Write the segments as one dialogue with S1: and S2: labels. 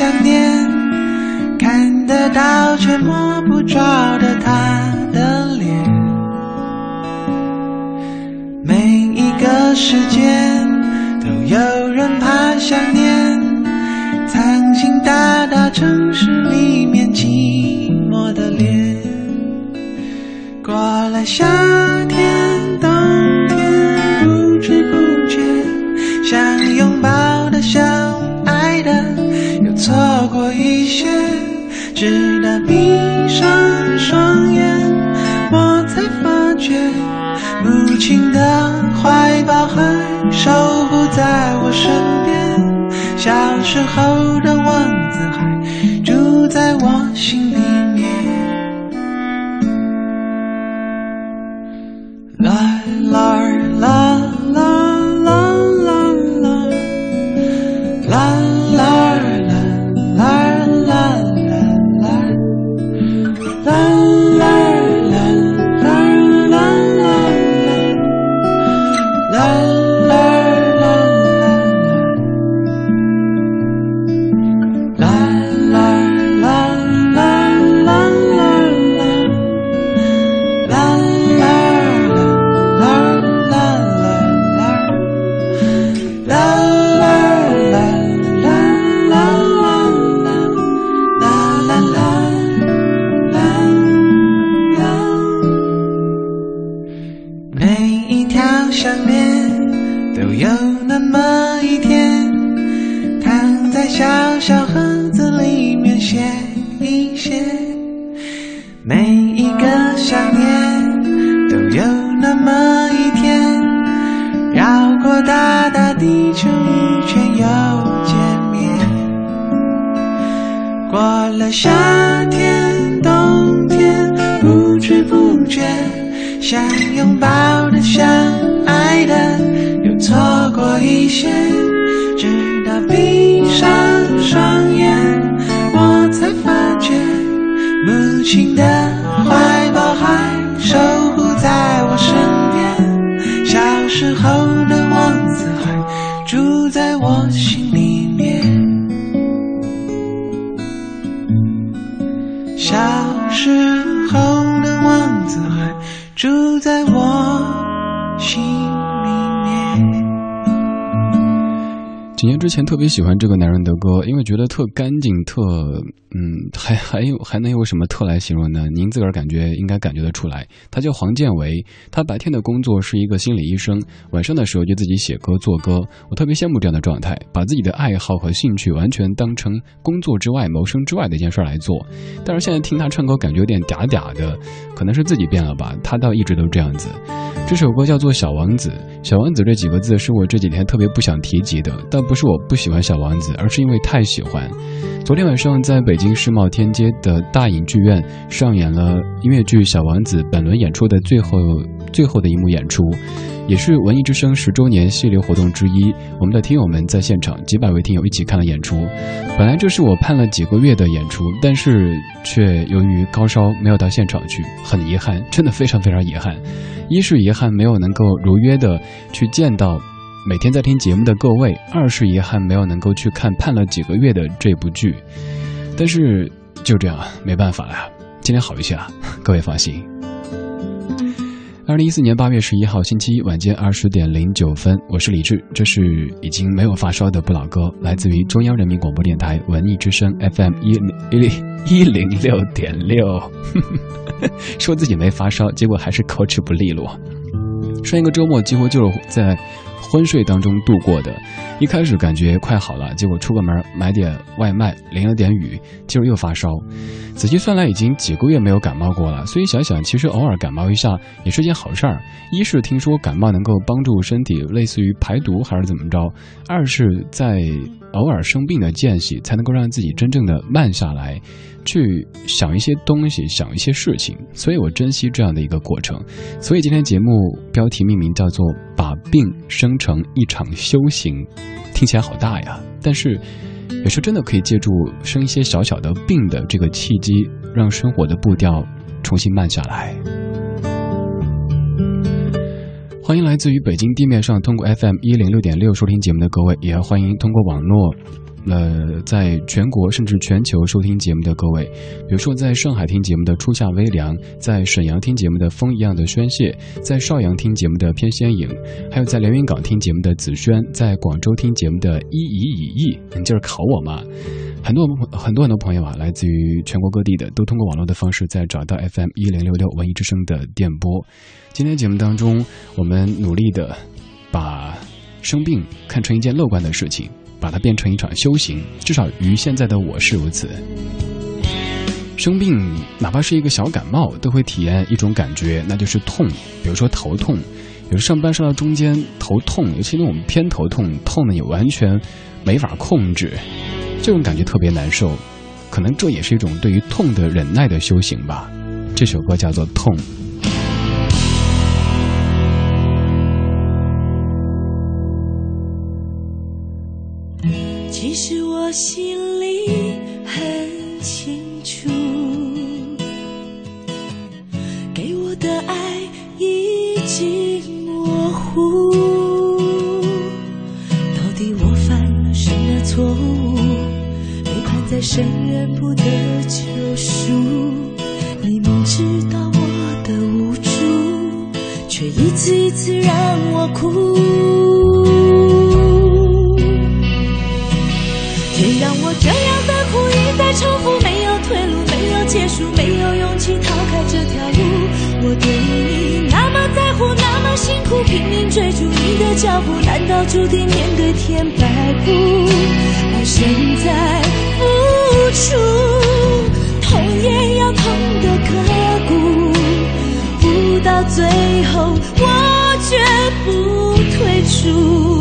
S1: 想念，看得到却摸不着的他的脸。每一个时间，都有人怕想念，藏进大大城市里面寂寞的脸。过了夏。的怀抱还守护在我身边。小时候的王子还住在我心特干还还有还能有什么特来形容呢？您自个儿感觉应该感觉得出来。他叫黄建维，他白天的工作是一个心理医生，晚上的时候就自己写歌做歌。我特别羡慕这样的状态，把自己的爱好和兴趣完全当成工作之外、谋生之外的一件事来做。但是现在听他唱歌，感觉有点嗲嗲的，可能是自己变了吧？他倒一直都这样子。这首歌叫做《小王子》，小王子这几个字是我这几天特别不想提及的，但不是我。不喜欢小王子，而是因为太喜欢。昨天晚上在北京世贸天阶的大影剧院上演了音乐剧《小王子》本轮演出的最后最后的一幕演出。
S2: 也是文艺之声十周年系列活动之一。我们的听友们在现场，几百位听友一起看了演出。本来这是我盼了几个月的演出，但是却由于高烧没有到现场去，很遗憾，真的非常非常遗憾。一是遗憾没有能够如约的去见到每天在听节目的各位，二是遗憾没有能够去看盼了几个月的这部剧。但是就这样，没办法了。今天好一些啊，各位放心。二零一四年八月十一号星期一晚间二十点零九分，我是李志，这是已经没有发烧的不老哥，来自于中央人民广播电台文艺之声 FM 一零一零六点六。说自己没发烧，结果还是口齿不利落。上一个周末几乎就是在。昏睡当中度过的，一开始感觉快好了，结果出个门买点外卖，淋了点雨，今儿又发烧。仔细算来，已经几个月没有感冒过了。所以想想，其实偶尔感冒一下也是件好事儿。一是听说感冒能够帮助身体，类似于排毒还是怎么着；二是在偶尔生病的间隙，才能够让自己真正的慢下来。去想一些东西，想一些事情，所以我珍惜这样的一个过程。所以今天节目标题命名叫做“把病生成一场修行”，听起来好大呀。但是有时候真的可以借助生一些小小的病的这个契机，让生活的步调重新慢下来。欢迎来自于北京地面上通过 FM 一零六点六收听节目的各位，也欢迎通过网络。呃，在全国甚至全球收听节目的各位，比如说在上海听节目的初夏微凉，在沈阳听节目的风一样的宣泄，在邵阳听节目的偏仙影，还有在连云港听节目的紫萱，在广州听节目的依依以意，你就是考我吗？很多很多很多朋友啊，来自于全国各地的，都通过网络的方式在找到 FM 一零六六文艺之声的电波。今天节目当中，我们努力的把生病看成一件乐观的事情。把它变成一场修行，至少于现在的我是如此。生病，哪怕是一个小感冒，都会体验一种感觉，那就是痛。比如说头痛，有时上班上到中间头痛，尤其那种偏头痛，痛的你完全没法控制，这种感觉特别难受。可能这也是一种对于痛的忍耐的修行吧。这首歌叫做《痛》。
S3: 我心里很清楚，给我的爱已经模糊。到底我犯了什么错误？被判在深渊不得救赎。你明知道我的无助，却一次一次让我哭。拼命追逐你的脚步，难道注定面对天摆布？爱现在付出，痛也要痛得刻骨，不到最后，我绝不退出。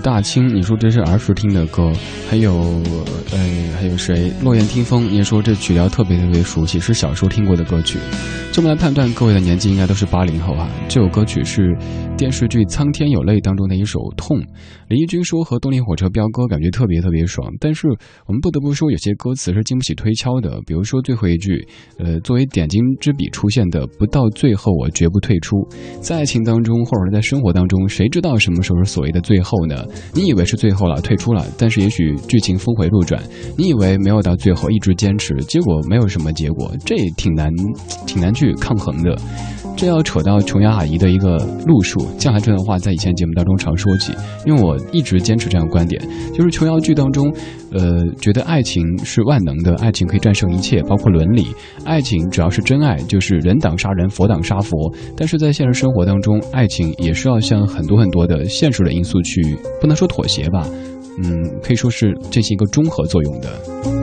S2: 大清，你说这是儿时听的歌，还有，呃，还有谁？落雁听风，你说这曲调特别特别熟悉，是小时候听过的歌曲。这么来判断，各位的年纪应该都是八零后啊。这首歌曲是电视剧《苍天有泪》当中的一首《痛》。李翊君说和动力火车飙歌感觉特别特别爽，但是我们不得不说，有些歌词是经不起推敲的。比如说最后一句，呃，作为点睛之笔出现的“不到最后我绝不退出”。在爱情当中，或者是在生活当中，谁知道什么时候是所谓的最后呢？你以为是最后了，退出了，但是也许剧情峰回路转，你以为没有到最后，一直坚持，结果没有什么结果，这挺难，挺难去抗衡的。这要扯到琼瑶阿姨的一个路数，将来这段话在以前节目当中常说起，因为我一直坚持这样的观点，就是琼瑶剧当中，呃，觉得爱情是万能的，爱情可以战胜一切，包括伦理，爱情只要是真爱，就是人挡杀人，佛挡杀佛。但是在现实生活当中，爱情也是要向很多很多的现实的因素去，不能说妥协吧，嗯，可以说是进行一个综合作用的。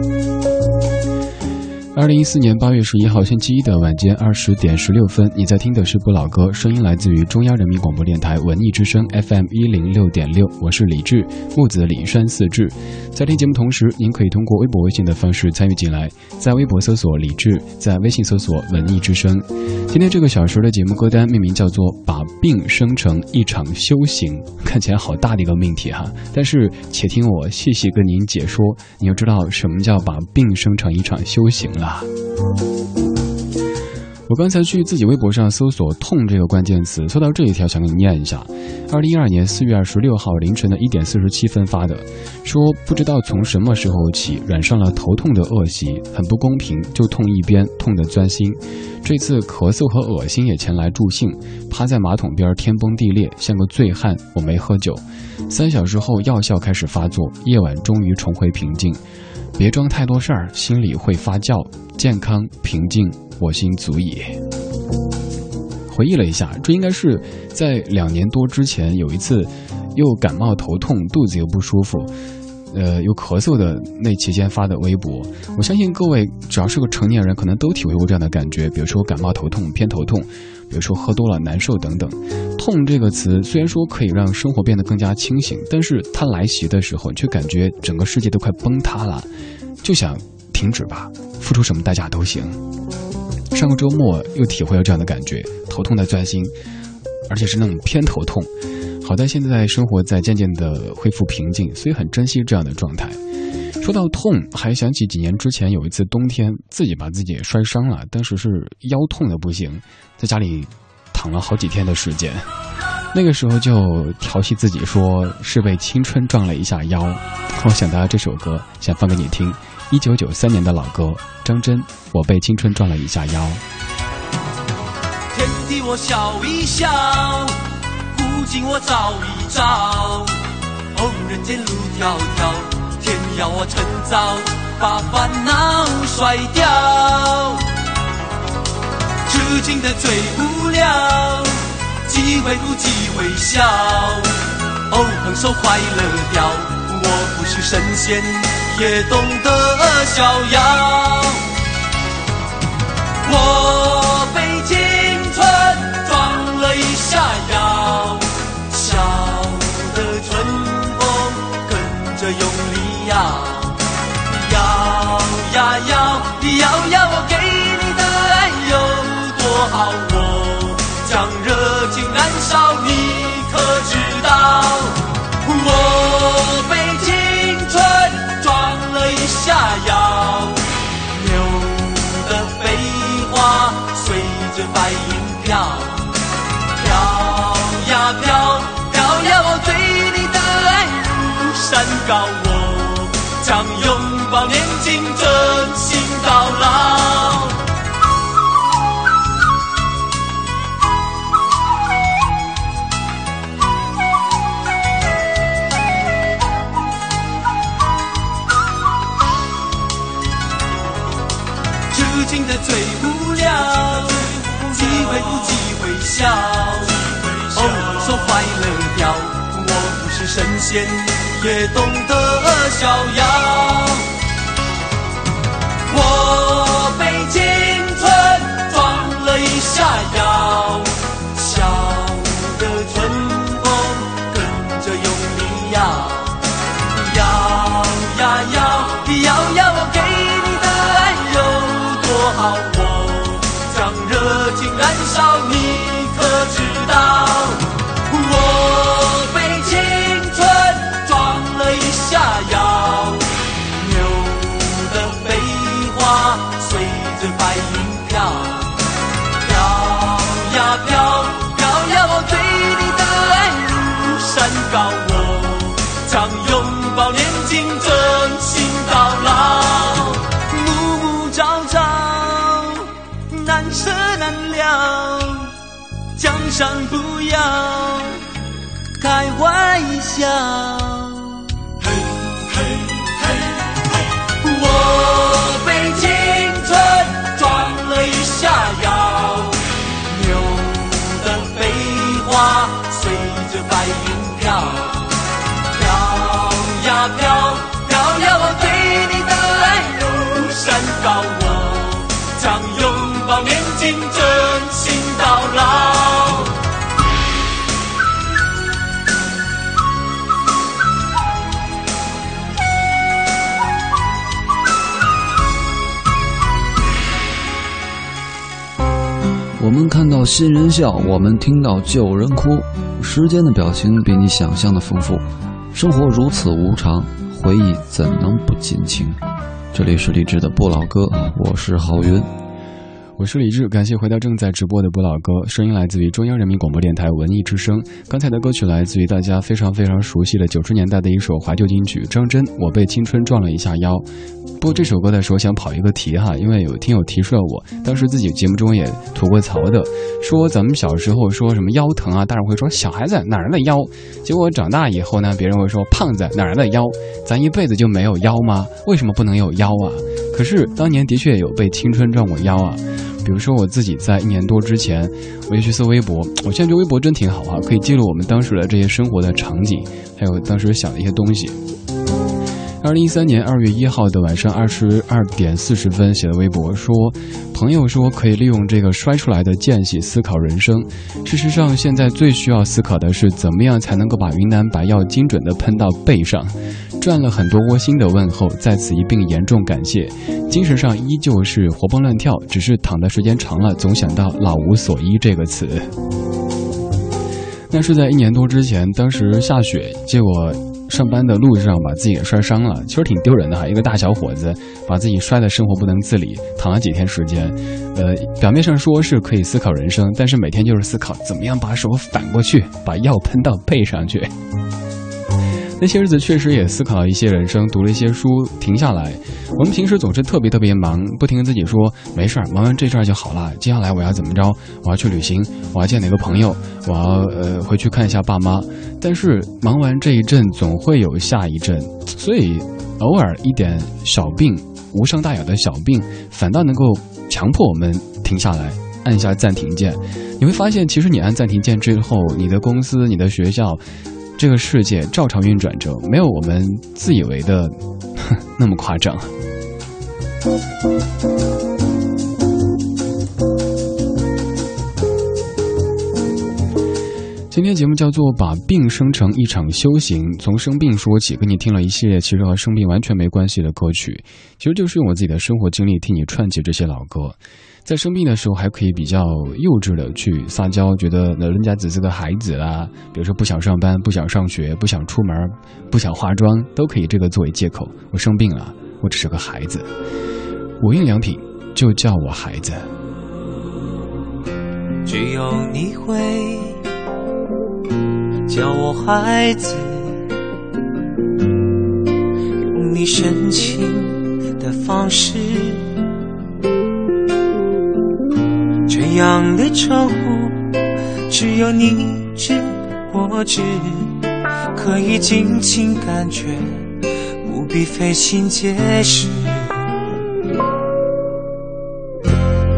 S2: 二零一四年八月十一号星期一的晚间二十点十六分，你在听的是不老歌，声音来自于中央人民广播电台文艺之声 FM 一零六点六，我是李志，木子李山四志。在听节目同时，您可以通过微博、微信的方式参与进来，在微博搜索李志，在微信搜索文艺之声。今天这个小时的节目歌单命名叫做“把病生成一场修行”，看起来好大的一个命题哈。但是且听我细细跟您解说，你就知道什么叫把病生成一场修行了。我刚才去自己微博上搜索“痛”这个关键词，搜到这一条，想给你念一下。二零一二年四月二十六号凌晨的一点四十七分发的，说不知道从什么时候起染上了头痛的恶习，很不公平，就痛一边，痛得钻心。这次咳嗽和恶心也前来助兴，趴在马桶边天崩地裂，像个醉汉。我没喝酒，三小时后药效开始发作，夜晚终于重回平静。别装太多事儿，心里会发酵。健康平静，我心足矣。回忆了一下，这应该是在两年多之前有一次，又感冒头痛，肚子又不舒服，呃，又咳嗽的那期间发的微博。我相信各位只要是个成年人，可能都体会过这样的感觉，比如说感冒头痛、偏头痛。比如说喝多了难受等等，痛这个词虽然说可以让生活变得更加清醒，但是它来袭的时候，却感觉整个世界都快崩塌了，就想停止吧，付出什么代价都行。上个周末又体会了这样的感觉，头痛的钻心，而且是那种偏头痛。好在现在生活在渐渐的恢复平静，所以很珍惜这样的状态。说到痛，还想起几年之前有一次冬天，自己把自己摔伤了，当时是腰痛的不行，在家里躺了好几天的时间。那个时候就调戏自己说是被青春撞了一下腰。我想到这首歌，想放给你听，一九九三年的老歌，张真，我被青春撞了一下腰。
S4: 天地我笑一笑，古今我照一照，哦，人间路迢迢。天要我趁早把烦恼甩掉，痴情的最无聊，既会哭既会笑，哦，放手快乐掉，我不是神仙，也懂得逍遥。我抱年轻，真心到老。痴情的最无聊，机会不机会笑，哦，说快乐掉，我不是神仙。也懂得逍遥。我
S5: 上不要开玩笑。
S6: 看到新人笑，我们听到旧人哭。时间的表情比你想象的丰富，生活如此无常，回忆怎能不尽情？这里是励志的不老歌，我是郝云。
S2: 我是李志，感谢回到正在直播的不老歌，声音来自于中央人民广播电台文艺之声。刚才的歌曲来自于大家非常非常熟悉的九十年代的一首怀旧金曲，张真《我被青春撞了一下腰》。播这首歌的时候想跑一个题哈，因为有听友提示了我，当时自己节目中也吐过槽的，说咱们小时候说什么腰疼啊，大人会说小孩子哪来的腰？结果长大以后呢，别人会说胖子哪来的腰？咱一辈子就没有腰吗？为什么不能有腰啊？可是当年的确有被青春撞过腰啊。比如说我自己在一年多之前，我就去搜微博，我现在觉得微博真挺好啊，可以记录我们当时的这些生活的场景，还有当时想的一些东西。二零一三年二月一号的晚上二十二点四十分写的微博说，朋友说可以利用这个摔出来的间隙思考人生。事实上，现在最需要思考的是怎么样才能够把云南白药精准的喷到背上。赚了很多窝心的问候，在此一并严重感谢。精神上依旧是活蹦乱跳，只是躺的时间长了，总想到老无所依这个词。那是在一年多之前，当时下雪，结果。上班的路上把自己给摔伤了，其实挺丢人的哈。一个大小伙子把自己摔得生活不能自理，躺了几天时间。呃，表面上说是可以思考人生，但是每天就是思考怎么样把手反过去，把药喷到背上去。那些日子确实也思考了一些人生，读了一些书，停下来。我们平时总是特别特别忙，不停自己说没事儿，忙完这阵儿就好了。接下来我要怎么着？我要去旅行，我要见哪个朋友，我要呃回去看一下爸妈。但是忙完这一阵，总会有下一阵，所以偶尔一点小病，无伤大雅的小病，反倒能够强迫我们停下来，按下暂停键。你会发现，其实你按暂停键之后，你的公司、你的学校。这个世界照常运转着，没有我们自以为的 那么夸张。今天节目叫做《把病生成一场修行》，从生病说起，跟你听了一系列其实和生病完全没关系的歌曲，其实就是用我自己的生活经历替你串起这些老歌。在生病的时候，还可以比较幼稚的去撒娇，觉得老人家只是个孩子啦。比如说不想上班、不想上学、不想出门、不想化妆，都可以这个作为借口。我生病了，我只是个孩子。无印良品就叫我孩子。
S5: 只有你会叫我孩子，用你深情的方式。样的称呼，只有你知我知，可以尽情感觉，不必费心解释。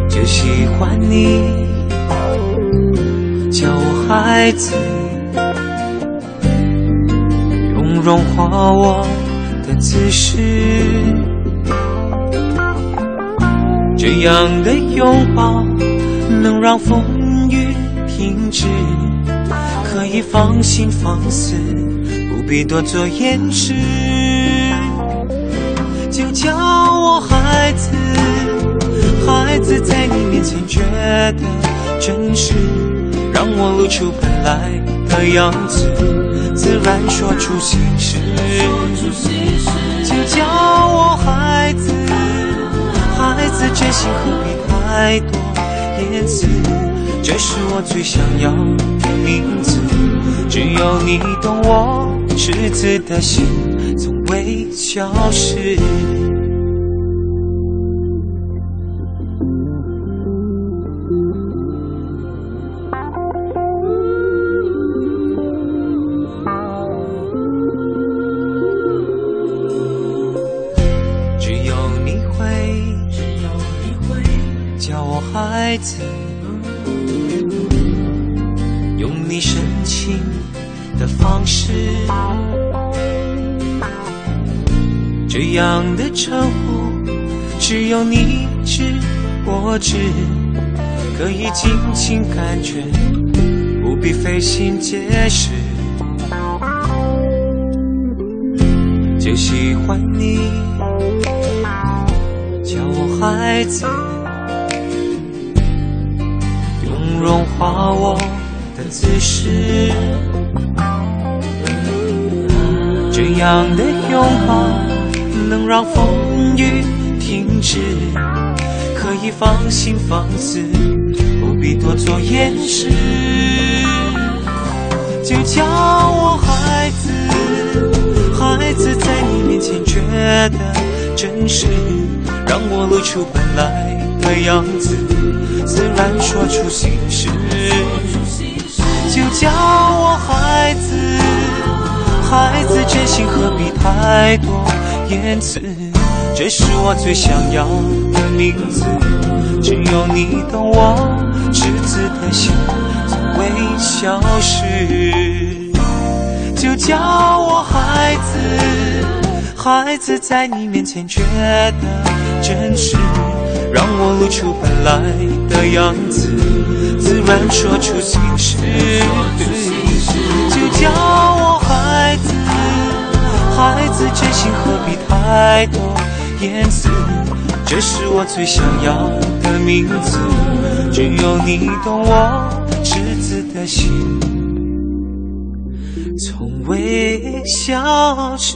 S5: 就喜欢你叫我孩子，用融化我的姿势，这样的拥抱。能让风雨停止，可以放心放肆，不必多做掩饰。就叫我孩子，孩子在你面前觉得真实，让我露出本来的样子，自然说出心事。就叫我孩子，孩子真心何必太多？这是我最想要的名字。只有你懂我赤子的心，从未消失。样的称呼只有你知我知，可以尽情感觉，不必费心解释。就喜欢你叫我孩子，用融化我的姿势，这样的拥抱能让风雨停止，可以放心放肆，不必多做掩饰，就叫我孩子。孩子在你面前觉得真实，让我露出本来的样子，自然说出心事。就叫我孩子，孩子真心何必太多言辞？这是我最想要的名字，只有你懂我赤子的心，从未消失。就叫我孩子，孩子在你面前觉得真实，让我露出本来的样子，自然说出心事。就叫，孩子真心何必太多言辞？这是我最想要的名字，只有你懂我赤子的心。从未消失。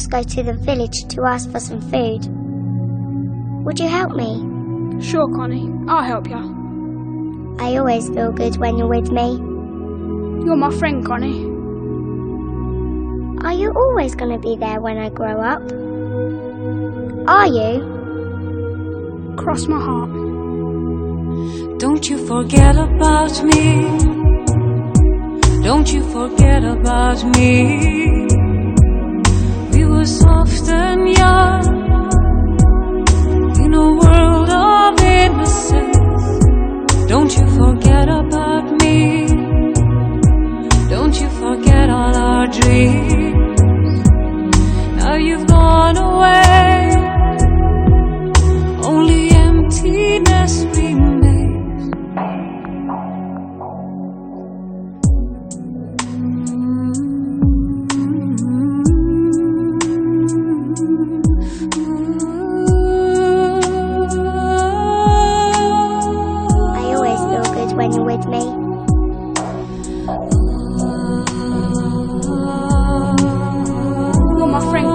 S3: Must go to the village to ask for some food. Would you help me?
S7: Sure, Connie. I'll help you.
S3: I always feel good when you're with me.
S7: You're my friend, Connie.
S3: Are you always going to be there when I grow up? Are you?
S7: Cross my heart.
S8: Don't you forget about me. Don't you forget about me. Soft and young in a world of innocence. Don't you forget about me. Don't you forget all our dreams. Now you've gone away. Only emptiness
S3: offering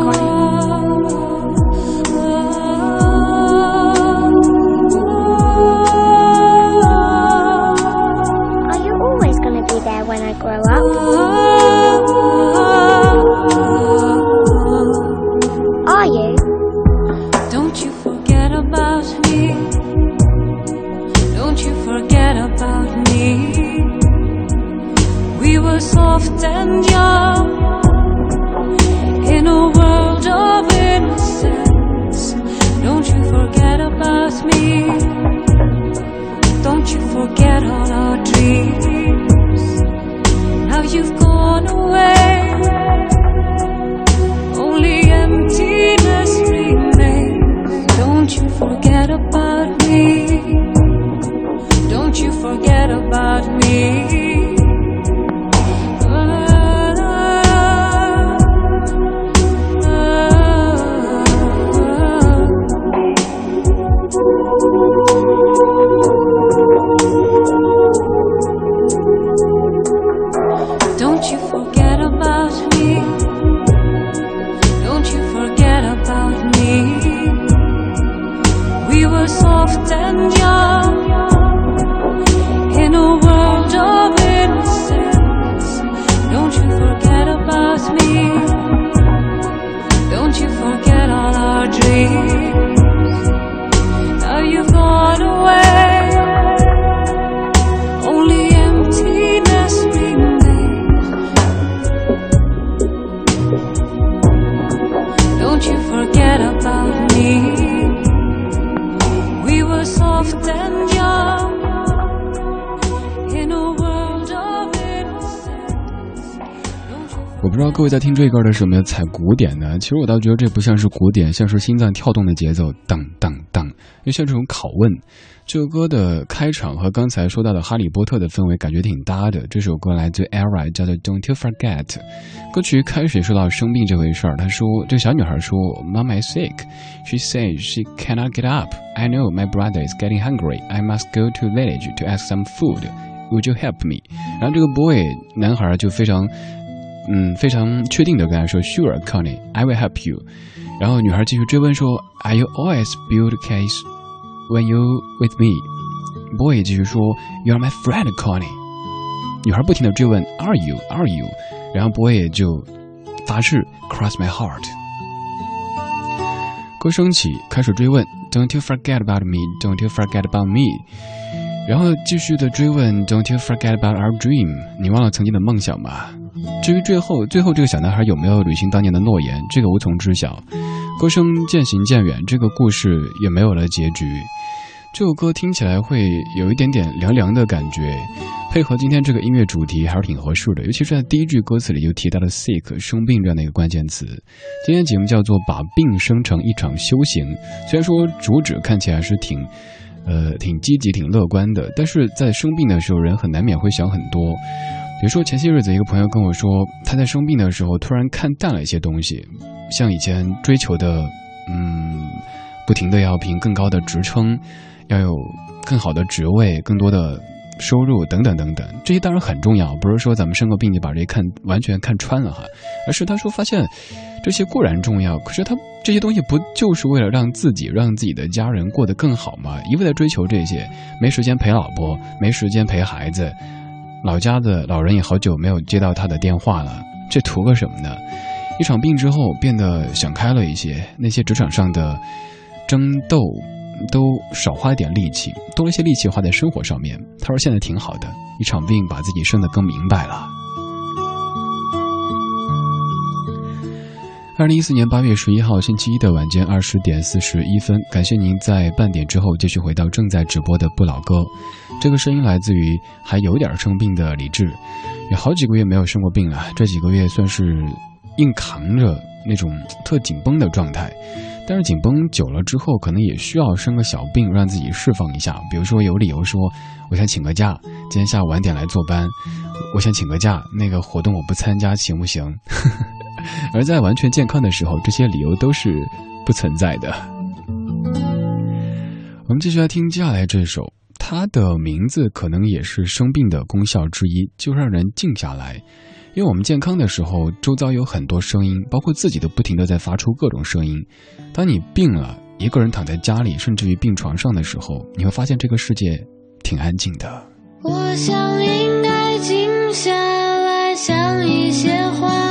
S3: me?
S2: 会在听这歌的时候没有踩鼓点呢？其实我倒觉得这不像是鼓点，像是心脏跳动的节奏，当当当，又像这种拷问。这首歌的开场和刚才说到的《哈利波特》的氛围感觉挺搭的。这首歌来自 ERA，叫做《Don't You Forget》。歌曲开始说到生病这回事儿，她说这个小女孩说：“Mama is sick. She says she cannot get up. I know my brother is getting hungry. I must go to village to ask some food. Would you help me？” 然后这个 boy 男孩就非常。嗯，非常确定的跟他说，Sure, Connie, I will help you。然后女孩继续追问说，Are you always build case when you with me? Boy 继续说，You are my friend, Connie。女孩不停的追问，Are you? Are you? 然后 boy 也就发誓，Cross my heart。歌声起，开始追问，Don't you forget about me? Don't you forget about me? 然后继续的追问，Don't you forget about our dream? 你忘了曾经的梦想吗？至于最后，最后这个小男孩有没有履行当年的诺言，这个无从知晓。歌声渐行渐远，这个故事也没有了结局。这首歌听起来会有一点点凉凉的感觉，配合今天这个音乐主题还是挺合适的。尤其是在第一句歌词里就提到了 “sick” 生病这样的一个关键词。今天节目叫做“把病生成一场修行”，虽然说主旨看起来是挺。呃，挺积极、挺乐观的，但是在生病的时候，人很难免会想很多。比如说前些日子，一个朋友跟我说，他在生病的时候突然看淡了一些东西，像以前追求的，嗯，不停的要凭更高的职称，要有更好的职位、更多的收入等等等等，这些当然很重要，不是说咱们生个病就把这些看完全看穿了哈，而是他说发现这些固然重要，可是他这些东西不就是为了让自己、让自己的家人过得更好吗？一味的追求这些，没时间陪老婆，没时间陪孩子。老家的老人也好久没有接到他的电话了，这图个什么呢？一场病之后变得想开了一些，那些职场上的争斗都少花一点力气，多了一些力气花在生活上面。他说现在挺好的，一场病把自己生得更明白了。二零一四年八月十一号星期一的晚间二十点四十一分，感谢您在半点之后继续回到正在直播的不老歌。这个声音来自于还有点生病的李志，有好几个月没有生过病了，这几个月算是硬扛着那种特紧绷的状态。但是紧绷久了之后，可能也需要生个小病，让自己释放一下。比如说有理由说，我想请个假，今天下午晚点来坐班，我想请个假，那个活动我不参加，行不行？而在完全健康的时候，这些理由都是不存在的。我们继续来听接下来这首，它的名字可能也是生病的功效之一，就让人静下来。因为我们健康的时候，周遭有很多声音，包括自己都不停的在发出各种声音。当你病了，一个人躺在家里，甚至于病床上的时候，你会发现这个世界挺安静的。
S9: 我想应该静下来想一些话，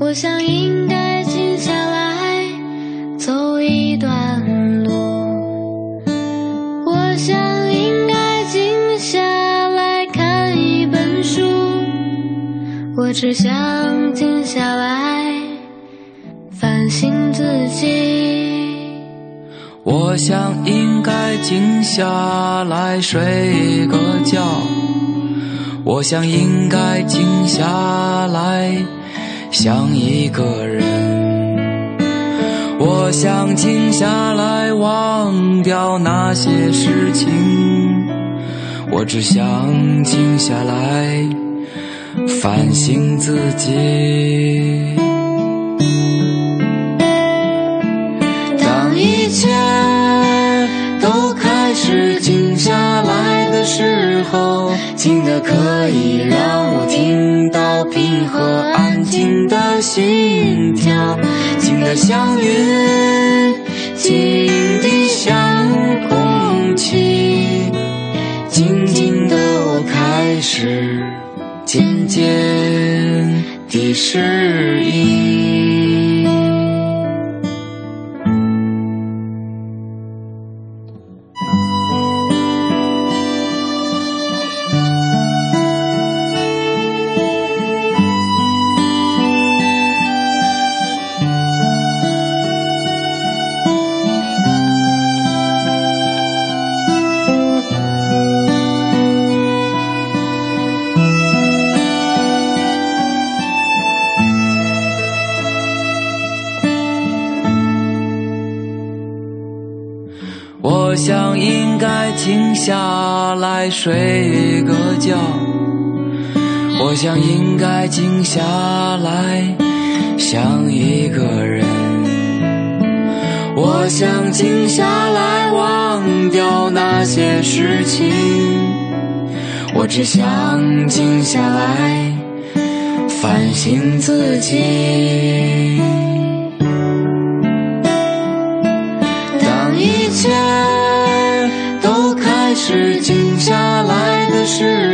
S9: 我想应该静下来走一段路，我想应该静下来看一本书，我只想静下来反省自己。
S10: 我想应该静下来睡个觉，我想应该静下来想一个人，我想静下来忘掉那些事情，我只想静下来反省自己。
S9: 当一切都开始静下来的时候，静的可以让我听到平和安静的心跳，静的像云，静的像空气，静静的我开始渐渐的适应。我想应该静下来想一个人，我想静下来忘掉那些事情，我只想静下来反省自己。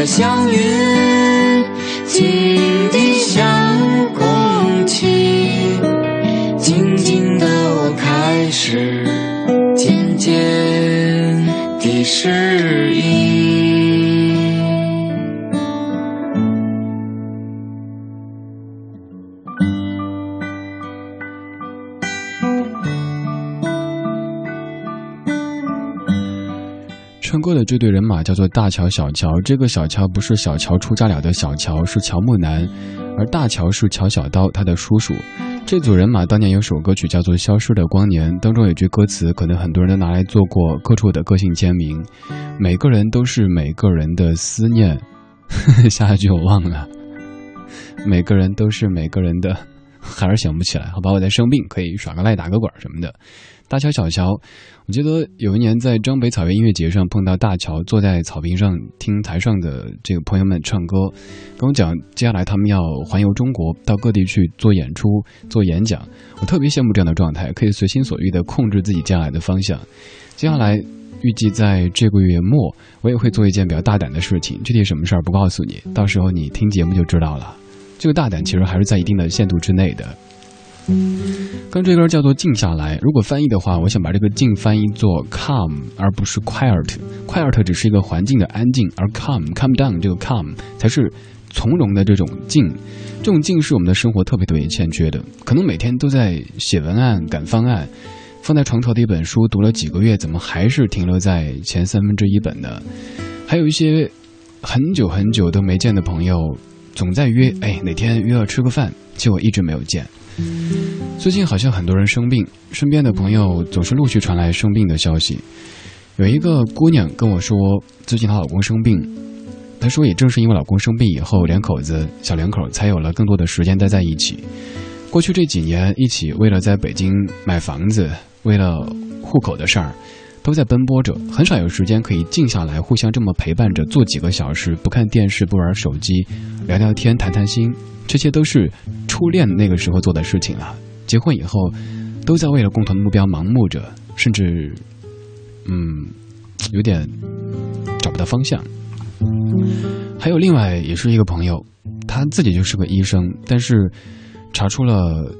S9: 的像云，静的像空气，静静的我开始渐渐的适应。
S2: 这对人马叫做大乔、小乔。这个小乔不是小乔出嫁了的小乔，是乔木楠，而大乔是乔小刀，他的叔叔。这组人马当年有首歌曲叫做《消失的光年》，当中有句歌词，可能很多人都拿来做过各处的个性签名。每个人都是每个人的思念，下一句我忘了。每个人都是每个人的，还是想不起来。好吧，我在生病，可以耍个赖、打个滚什么的。大乔、小乔，我记得有一年在张北草原音乐节上碰到大乔，坐在草坪上听台上的这个朋友们唱歌，跟我讲接下来他们要环游中国，到各地去做演出、做演讲。我特别羡慕这样的状态，可以随心所欲地控制自己将来的方向。接下来预计在这个月末，我也会做一件比较大胆的事情，具体什么事儿不告诉你，到时候你听节目就知道了。这个大胆其实还是在一定的限度之内的。刚这歌叫做“静下来”，如果翻译的话，我想把这个“静”翻译作 “calm”，而不是 “quiet”。“quiet” 只是一个环境的安静，而 “calm”“calm down” 这个 “calm” 才是从容的这种静。这种静是我们的生活特别特别欠缺的。可能每天都在写文案、赶方案，放在床头的一本书读了几个月，怎么还是停留在前三分之一本呢？还有一些很久很久都没见的朋友，总在约，哎，哪天约了吃个饭，结果一直没有见。最近好像很多人生病，身边的朋友总是陆续传来生病的消息。有一个姑娘跟我说，最近她老公生病。她说，也正是因为老公生病以后，两口子小两口才有了更多的时间待在一起。过去这几年，一起为了在北京买房子，为了户口的事儿，都在奔波着，很少有时间可以静下来，互相这么陪伴着，坐几个小时，不看电视，不玩手机，聊聊天，谈谈心。这些都是初恋那个时候做的事情了。结婚以后，都在为了共同的目标盲目着，甚至，嗯，有点找不到方向。还有另外也是一个朋友，他自己就是个医生，但是查出了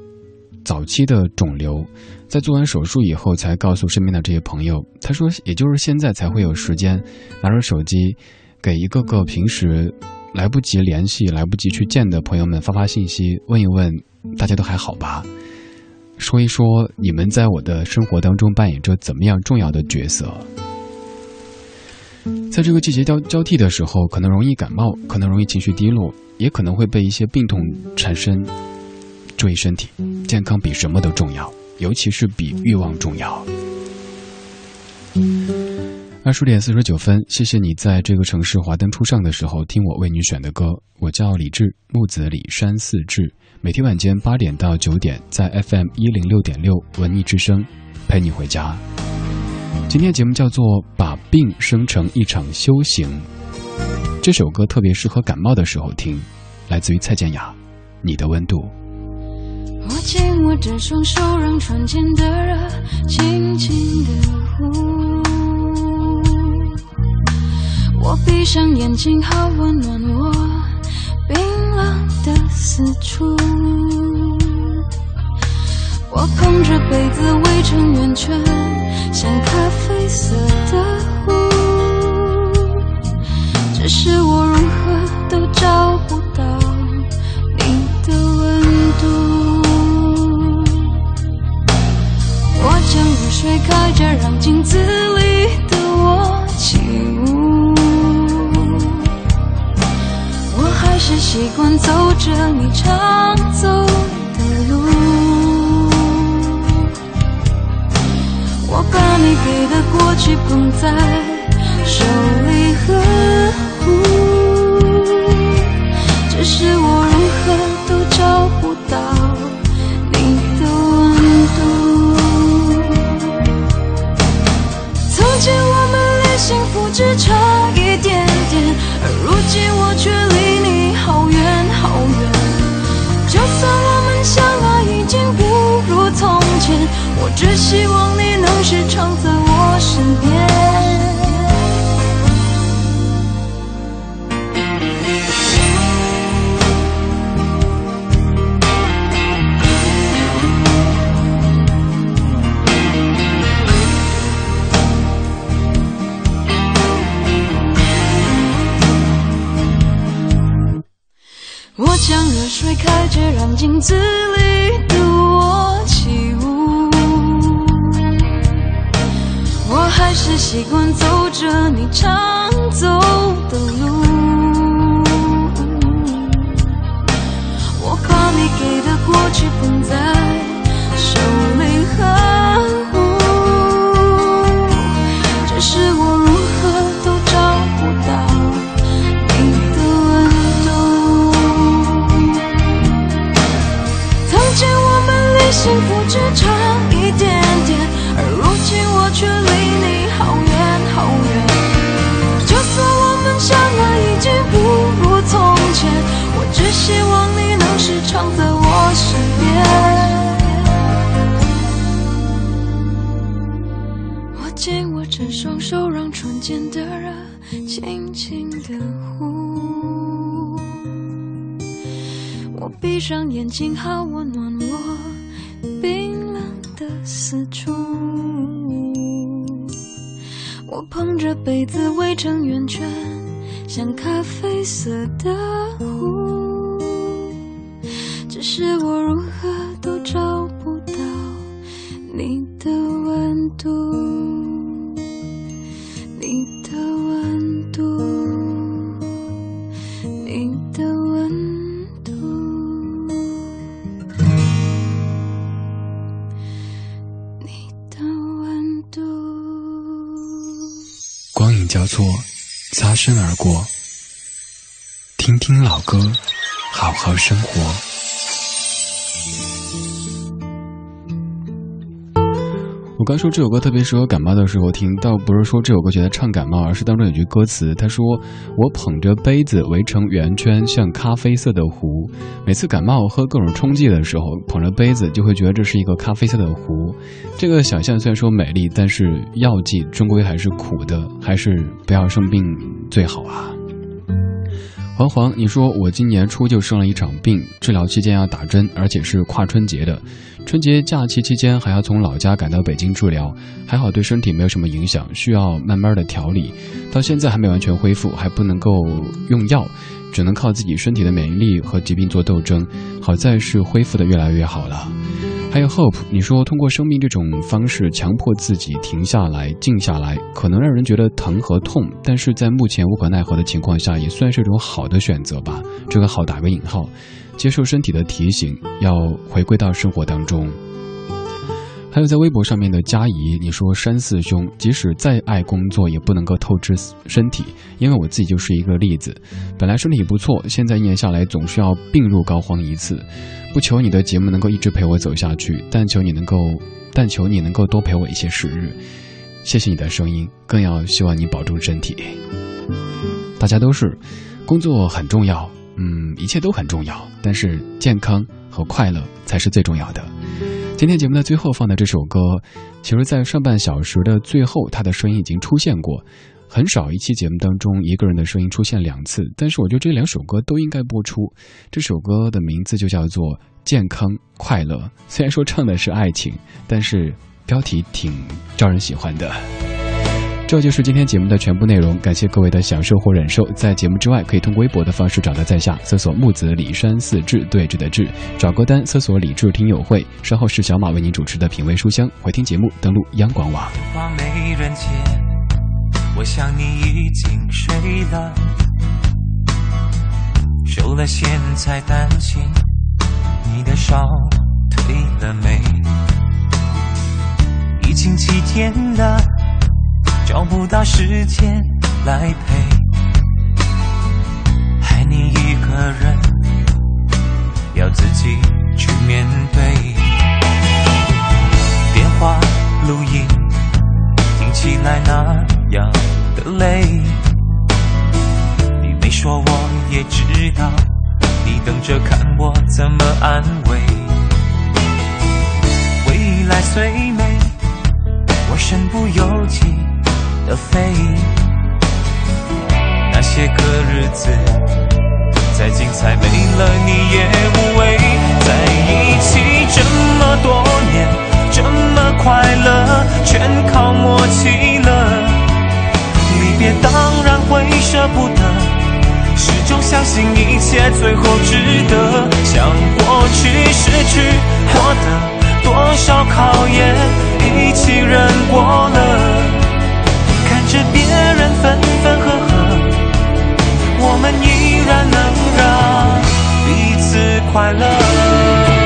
S2: 早期的肿瘤，在做完手术以后才告诉身边的这些朋友。他说，也就是现在才会有时间拿着手机给一个个平时。来不及联系、来不及去见的朋友们发发信息，问一问大家都还好吧？说一说你们在我的生活当中扮演着怎么样重要的角色？在这个季节交交替的时候，可能容易感冒，可能容易情绪低落，也可能会被一些病痛缠身。注意身体，健康比什么都重要。尤其是比欲望重要。二十点四十九分，谢谢你在这个城市华灯初上的时候听我为你选的歌。我叫李志，木子李山四志。每天晚间八点到九点，在 FM 一零六点六文艺之声陪你回家。今天节目叫做《把病生成一场修行》。这首歌特别适合感冒的时候听，来自于蔡健雅，《你的温度》。
S3: 我紧握着双手，让窗前的热轻轻地呼。我闭上眼睛，好温暖我冰冷的四处。我捧着杯子围成圆圈，像咖啡色的湖。只是我如何都找不到你的温度。我将热水开着，让镜子里的我是习惯走着你常走的路。我把你给的过去捧在手里呵护，只是我如何都找不到你的温度。从前我们离幸福只差我只希望你能时常在我身边。好温暖我冰冷的四处。我捧着杯子围成圆圈，像咖啡色的湖。只是我如何
S2: 而过。听听老歌，好好生活。刚说这首歌特别适合感冒的时候听，倒不是说这首歌觉得唱感冒，而是当中有句歌词，他说：“我捧着杯子围成圆圈，像咖啡色的壶。每次感冒喝各种冲剂的时候，捧着杯子就会觉得这是一个咖啡色的壶。这个想象虽然说美丽，但是药剂终归还是苦的，还是不要生病最好啊。”黄黄，你说我今年初就生了一场病，治疗期间要打针，而且是跨春节的。春节假期期间还要从老家赶到北京治疗，还好对身体没有什么影响，需要慢慢的调理。到现在还没完全恢复，还不能够用药，只能靠自己身体的免疫力和疾病做斗争。好在是恢复的越来越好了。还有 Hope，你说通过生命这种方式强迫自己停下来、静下来，可能让人觉得疼和痛，但是在目前无可奈何的情况下，也算是一种好的选择吧。这个“好”打个引号，接受身体的提醒，要回归到生活当中。还有在微博上面的佳怡，你说山四兄，即使再爱工作，也不能够透支身体，因为我自己就是一个例子。本来身体不错，现在一年下来总是要病入膏肓一次。不求你的节目能够一直陪我走下去，但求你能够，但求你能够多陪我一些时日。谢谢你的声音，更要希望你保重身体。大家都是，工作很重要，嗯，一切都很重要，但是健康和快乐才是最重要的。今天节目的最后放的这首歌，其实，在上半小时的最后，他的声音已经出现过。很少一期节目当中一个人的声音出现两次，但是我觉得这两首歌都应该播出。这首歌的名字就叫做《健康快乐》，虽然说唱的是爱情，但是标题挺招人喜欢的。这就是今天节目的全部内容，感谢各位的享受或忍受。在节目之外，可以通过微博的方式找到在下，搜索木子李山四志对峙的志，找歌单搜索李志听友会。稍后是小马为您主持的品味书香，回听节目登录央广网。
S5: 话没人接，我想你已经睡了，收了线才担心你的烧退了没，已经几天了。找不到时间来陪，爱你一个人要自己去面对。电话录音听起来那样的累，你没说我也知道，你等着看我怎么安慰。未来虽美，我身不由己。的飞，那些个日子再精彩，没了你也无味。在一起这么多年，这么快乐，全靠默契了。离别当然会舍不得，始终相信一切最后值得。想过去失去过的多少考验，一起忍过了。是别人分分合合，我们依然能让彼此快乐。